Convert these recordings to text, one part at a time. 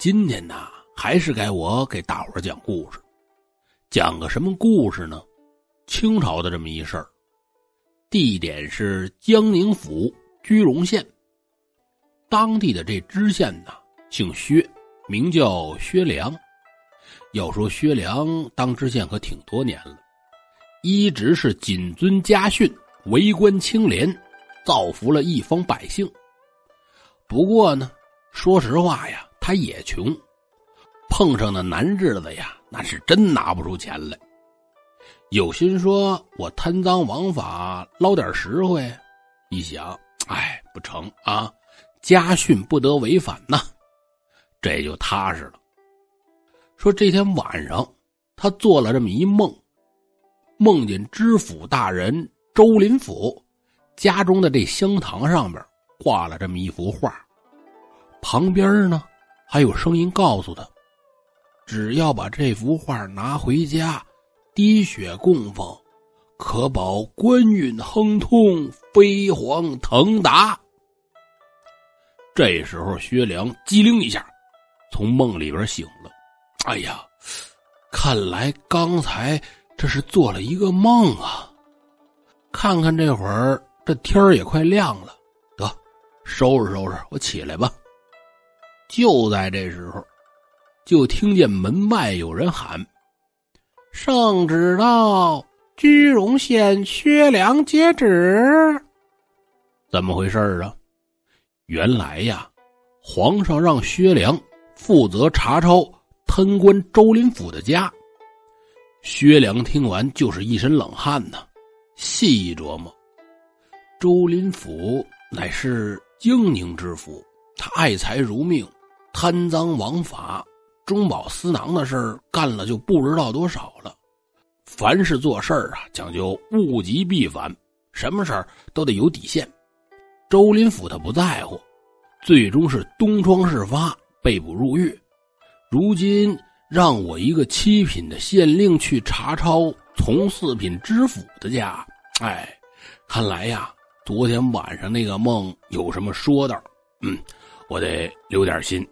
今天呢，还是该我给大伙讲故事。讲个什么故事呢？清朝的这么一事儿，地点是江宁府居荣县。当地的这知县呢，姓薛，名叫薛良。要说薛良当知县可挺多年了，一直是谨遵家训，为官清廉，造福了一方百姓。不过呢，说实话呀。他也穷，碰上的难日子呀，那是真拿不出钱来。有心说我贪赃枉法捞点实惠，一想，哎，不成啊，家训不得违反呐，这就踏实了。说这天晚上，他做了这么一梦，梦见知府大人周林甫家中的这香堂上边挂了这么一幅画，旁边呢。还有声音告诉他：“只要把这幅画拿回家，滴血供奉，可保官运亨通，飞黄腾达。”这时候，薛良机灵一下，从梦里边醒了。哎呀，看来刚才这是做了一个梦啊！看看这会儿，这天儿也快亮了，得收拾收拾，我起来吧。就在这时候，就听见门外有人喊：“圣旨到，居荣县薛良接旨。”怎么回事啊？原来呀，皇上让薛良负责查抄贪官周林甫的家。薛良听完就是一身冷汗呐，细一琢磨，周林甫乃是京宁知府，他爱财如命。贪赃枉法、中饱私囊的事儿干了就不知道多少了。凡是做事儿啊，讲究物极必反，什么事儿都得有底线。周林甫他不在乎，最终是东窗事发，被捕入狱。如今让我一个七品的县令去查抄从四品知府的家，哎，看来呀，昨天晚上那个梦有什么说道？嗯，我得留点心。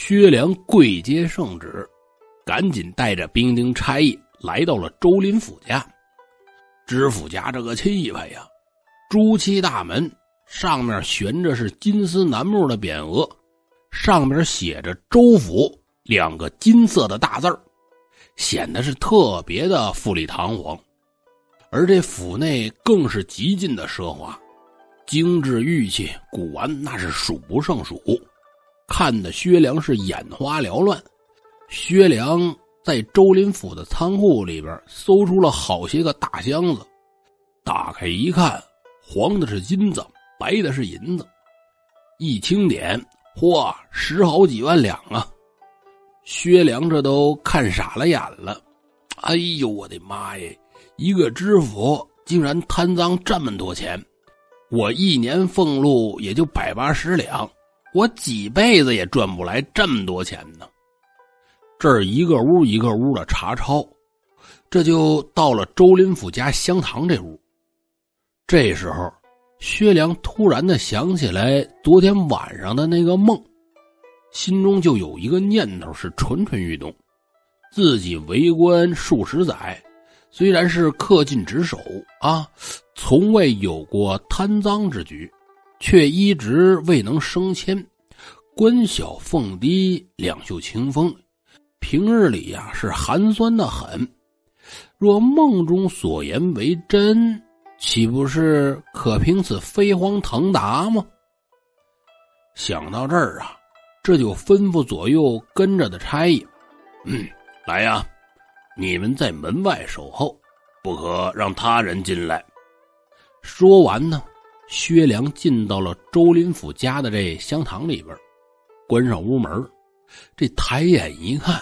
薛良跪接圣旨，赶紧带着兵丁差役来到了周林府家。知府家这个气派呀，朱漆大门上面悬着是金丝楠木的匾额，上面写着“周府”两个金色的大字显得是特别的富丽堂皇。而这府内更是极尽的奢华，精致玉器、古玩那是数不胜数。看的薛良是眼花缭乱。薛良在周林府的仓库里边搜出了好些个大箱子，打开一看，黄的是金子，白的是银子。一清点，嚯，十好几万两啊！薛良这都看傻了眼了。哎呦，我的妈耶！一个知府竟然贪赃这么多钱，我一年俸禄也就百八十两。我几辈子也赚不来这么多钱呢。这儿一个屋一个屋的查抄，这就到了周林甫家香堂这屋。这时候，薛良突然的想起来昨天晚上的那个梦，心中就有一个念头是蠢蠢欲动：自己为官数十载，虽然是恪尽职守啊，从未有过贪赃之举。却一直未能升迁，官小俸低，两袖清风，平日里呀是寒酸的很。若梦中所言为真，岂不是可凭此飞黄腾达吗？想到这儿啊，这就吩咐左右跟着的差役：“嗯，来呀，你们在门外守候，不可让他人进来。”说完呢。薛良进到了周林甫家的这香堂里边，关上屋门，这抬眼一看，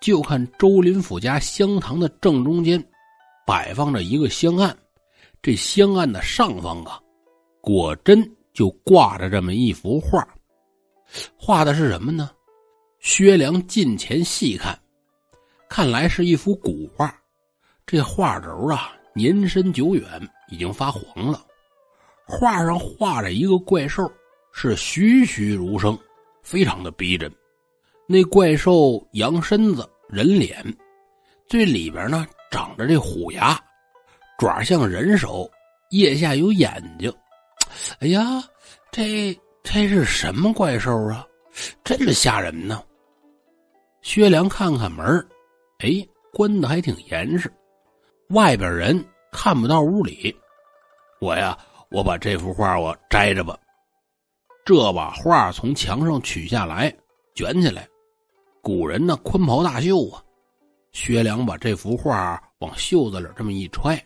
就看周林甫家香堂的正中间摆放着一个香案，这香案的上方啊，果真就挂着这么一幅画，画的是什么呢？薛良近前细看，看来是一幅古画，这画轴啊年深久远，已经发黄了。画上画着一个怪兽，是栩栩如生，非常的逼真。那怪兽羊身子人脸，最里边呢长着这虎牙，爪像人手，腋下有眼睛。哎呀，这这是什么怪兽啊？这么吓人呢！薛良看看门哎，关的还挺严实，外边人看不到屋里。我呀，我把这幅画我摘着吧。这把画从墙上取下来，卷起来。古人呢，宽袍大袖啊。薛良把这幅画往袖子里这么一揣，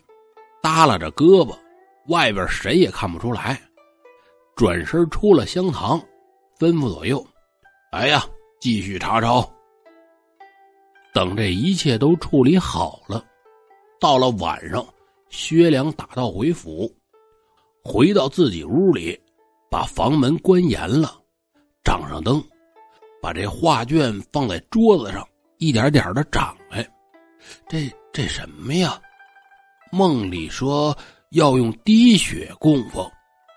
耷拉着胳膊，外边谁也看不出来。转身出了香堂，吩咐左右：“来呀，继续查抄。”等这一切都处理好了，到了晚上，薛良打道回府，回到自己屋里，把房门关严了，掌上灯，把这画卷放在桌子上，一点点的长来。这这什么呀？梦里说要用滴血供奉，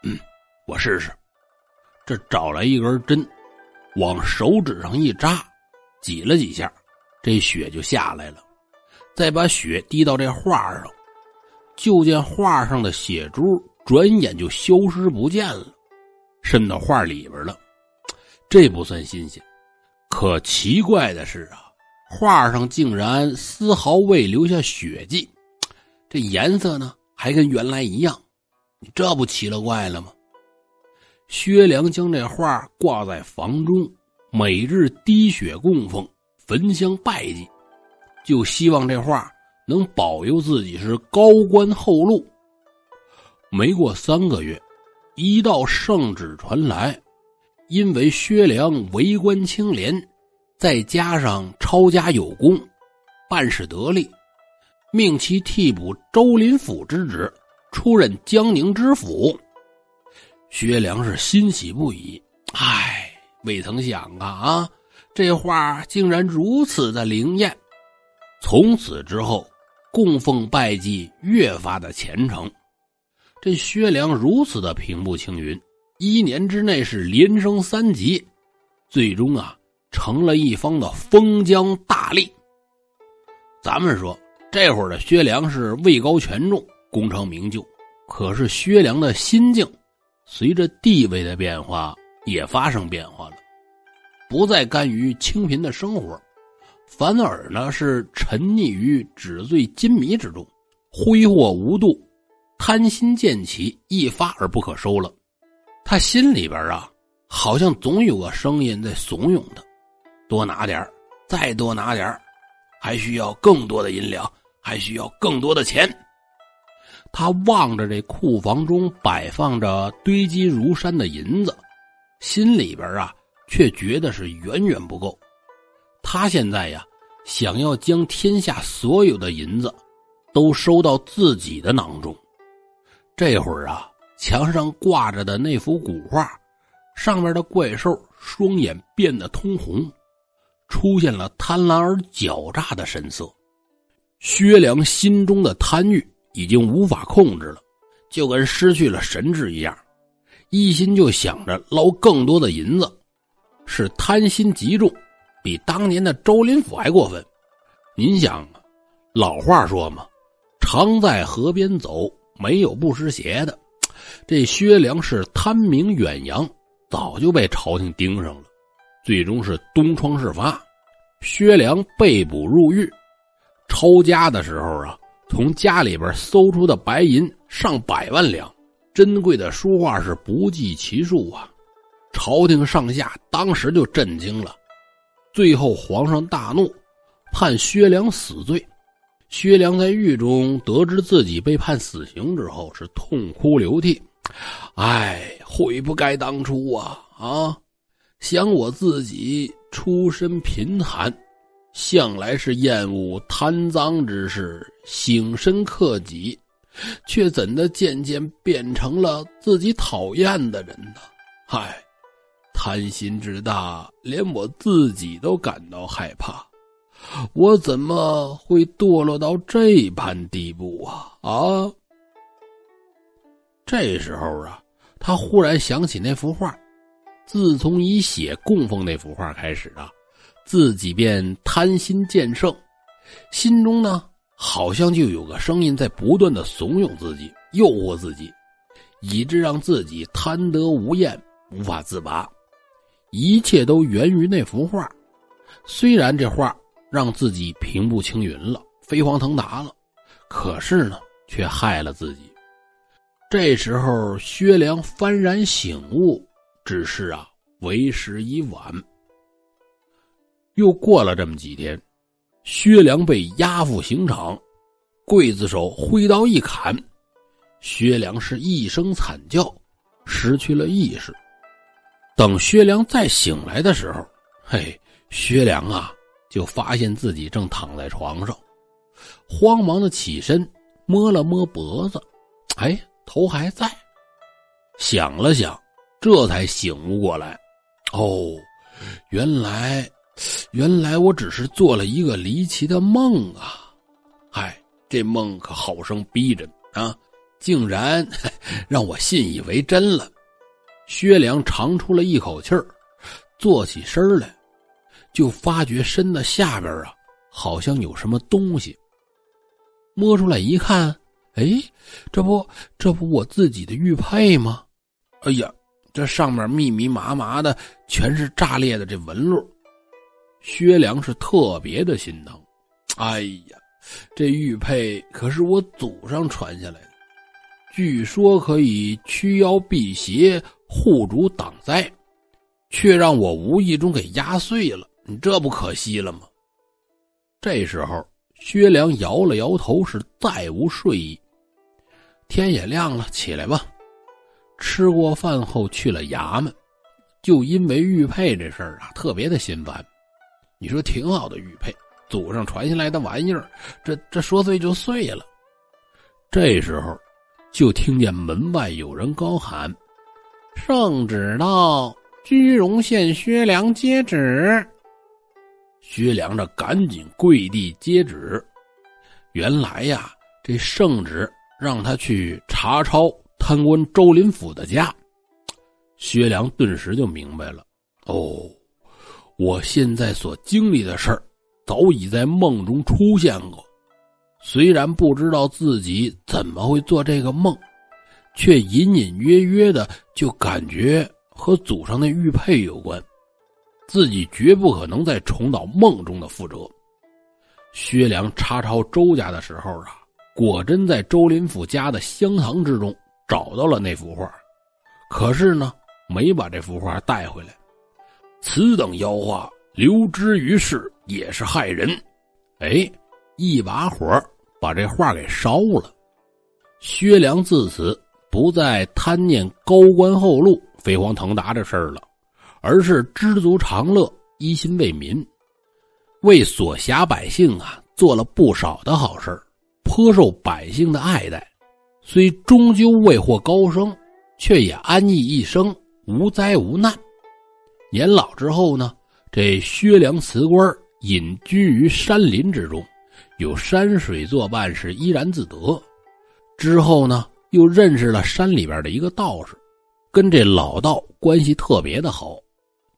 嗯，我试试。这找来一根针，往手指上一扎，挤了几下。这血就下来了，再把血滴到这画上，就见画上的血珠转眼就消失不见了，渗到画里边了。这不算新鲜，可奇怪的是啊，画上竟然丝毫未留下血迹，这颜色呢还跟原来一样，你这不奇了怪了吗？薛良将这画挂在房中，每日滴血供奉。焚香拜祭，就希望这画能保佑自己是高官厚禄。没过三个月，一道圣旨传来，因为薛良为官清廉，再加上抄家有功，办事得力，命其替补周林甫之职，出任江宁知府。薛良是欣喜不已，唉，未曾想啊啊！这画竟然如此的灵验，从此之后，供奉拜祭越发的虔诚。这薛良如此的平步青云，一年之内是连升三级，最终啊成了一方的封疆大吏。咱们说这会儿的薛良是位高权重，功成名就，可是薛良的心境随着地位的变化也发生变化了。不再甘于清贫的生活，反而呢是沉溺于纸醉金迷之中，挥霍无度，贪心渐起，一发而不可收了。他心里边啊，好像总有个声音在怂恿他：多拿点再多拿点还需要更多的银两，还需要更多的钱。他望着这库房中摆放着堆积如山的银子，心里边啊。却觉得是远远不够，他现在呀，想要将天下所有的银子都收到自己的囊中。这会儿啊，墙上挂着的那幅古画，上面的怪兽双眼变得通红，出现了贪婪而狡诈的神色。薛良心中的贪欲已经无法控制了，就跟失去了神智一样，一心就想着捞更多的银子。是贪心极重，比当年的周林甫还过分。您想，老话说嘛，“常在河边走，没有不湿鞋的。”这薛良是贪名远扬，早就被朝廷盯上了，最终是东窗事发。薛良被捕入狱，抄家的时候啊，从家里边搜出的白银上百万两，珍贵的书画是不计其数啊。朝廷上下当时就震惊了，最后皇上大怒，判薛良死罪。薛良在狱中得知自己被判死刑之后，是痛哭流涕，唉，悔不该当初啊啊！想我自己出身贫寒，向来是厌恶贪赃之事，省身克己，却怎的渐渐变成了自己讨厌的人呢？唉。贪心之大，连我自己都感到害怕。我怎么会堕落到这般地步啊！啊！这时候啊，他忽然想起那幅画。自从以血供奉那幅画开始啊，自己便贪心渐盛，心中呢好像就有个声音在不断的怂恿自己、诱惑自己，以致让自己贪得无厌，无法自拔。一切都源于那幅画，虽然这画让自己平步青云了、飞黄腾达了，可是呢，却害了自己。这时候，薛良幡然醒悟，只是啊，为时已晚。又过了这么几天，薛良被押赴刑场，刽子手挥刀一砍，薛良是一声惨叫，失去了意识。等薛良再醒来的时候，嘿，薛良啊，就发现自己正躺在床上，慌忙的起身摸了摸脖子，哎，头还在。想了想，这才醒悟过来，哦，原来，原来我只是做了一个离奇的梦啊！嗨，这梦可好生逼真啊，竟然 让我信以为真了。薛良长出了一口气儿，坐起身来，就发觉身子下边啊，好像有什么东西。摸出来一看，哎，这不，这不我自己的玉佩吗？哎呀，这上面密密麻麻的全是炸裂的这纹路。薛良是特别的心疼。哎呀，这玉佩可是我祖上传下来的，据说可以驱妖辟邪。护主挡灾，却让我无意中给压碎了，你这不可惜了吗？这时候，薛良摇了摇头，是再无睡意。天也亮了，起来吧。吃过饭后去了衙门，就因为玉佩这事儿啊，特别的心烦。你说挺好的玉佩，祖上传下来的玩意儿，这这说碎就碎了。这时候，就听见门外有人高喊。圣旨到，居荣县薛良接旨。薛良这赶紧跪地接旨。原来呀，这圣旨让他去查抄贪官周林甫的家。薛良顿时就明白了：哦，我现在所经历的事儿，早已在梦中出现过。虽然不知道自己怎么会做这个梦。却隐隐约约的就感觉和祖上那玉佩有关，自己绝不可能再重蹈梦中的覆辙。薛良查抄周家的时候啊，果真在周林甫家的香堂之中找到了那幅画，可是呢，没把这幅画带回来。此等妖画留之于世也是害人，哎，一把火把这画给烧了。薛良自此。不再贪念高官厚禄、飞黄腾达的事儿了，而是知足常乐、一心为民，为所辖百姓啊做了不少的好事颇受百姓的爱戴。虽终究未获高升，却也安逸一生，无灾无难。年老之后呢，这薛良辞官，隐居于山林之中，有山水作伴，是怡然自得。之后呢？又认识了山里边的一个道士，跟这老道关系特别的好。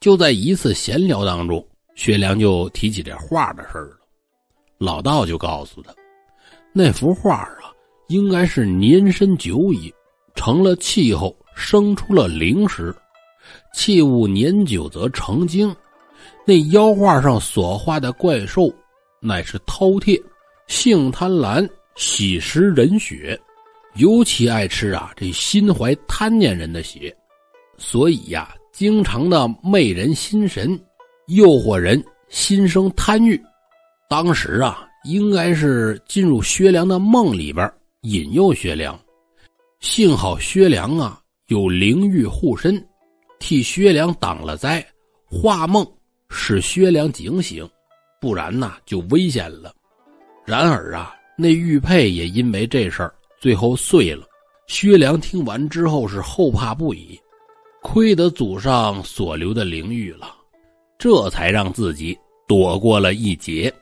就在一次闲聊当中，薛良就提起这画的事了。老道就告诉他，那幅画啊，应该是年深久矣，成了气候，生出了灵石。器物年久则成精。那妖画上所画的怪兽，乃是饕餮，性贪婪，喜食人血。尤其爱吃啊，这心怀贪念人的血，所以呀，经常的媚人心神，诱惑人心生贪欲。当时啊，应该是进入薛良的梦里边引诱薛良。幸好薛良啊有灵玉护身，替薛良挡了灾，化梦使薛良警醒，不然呐就危险了。然而啊，那玉佩也因为这事儿。最后碎了，薛良听完之后是后怕不已，亏得祖上所留的灵玉了，这才让自己躲过了一劫。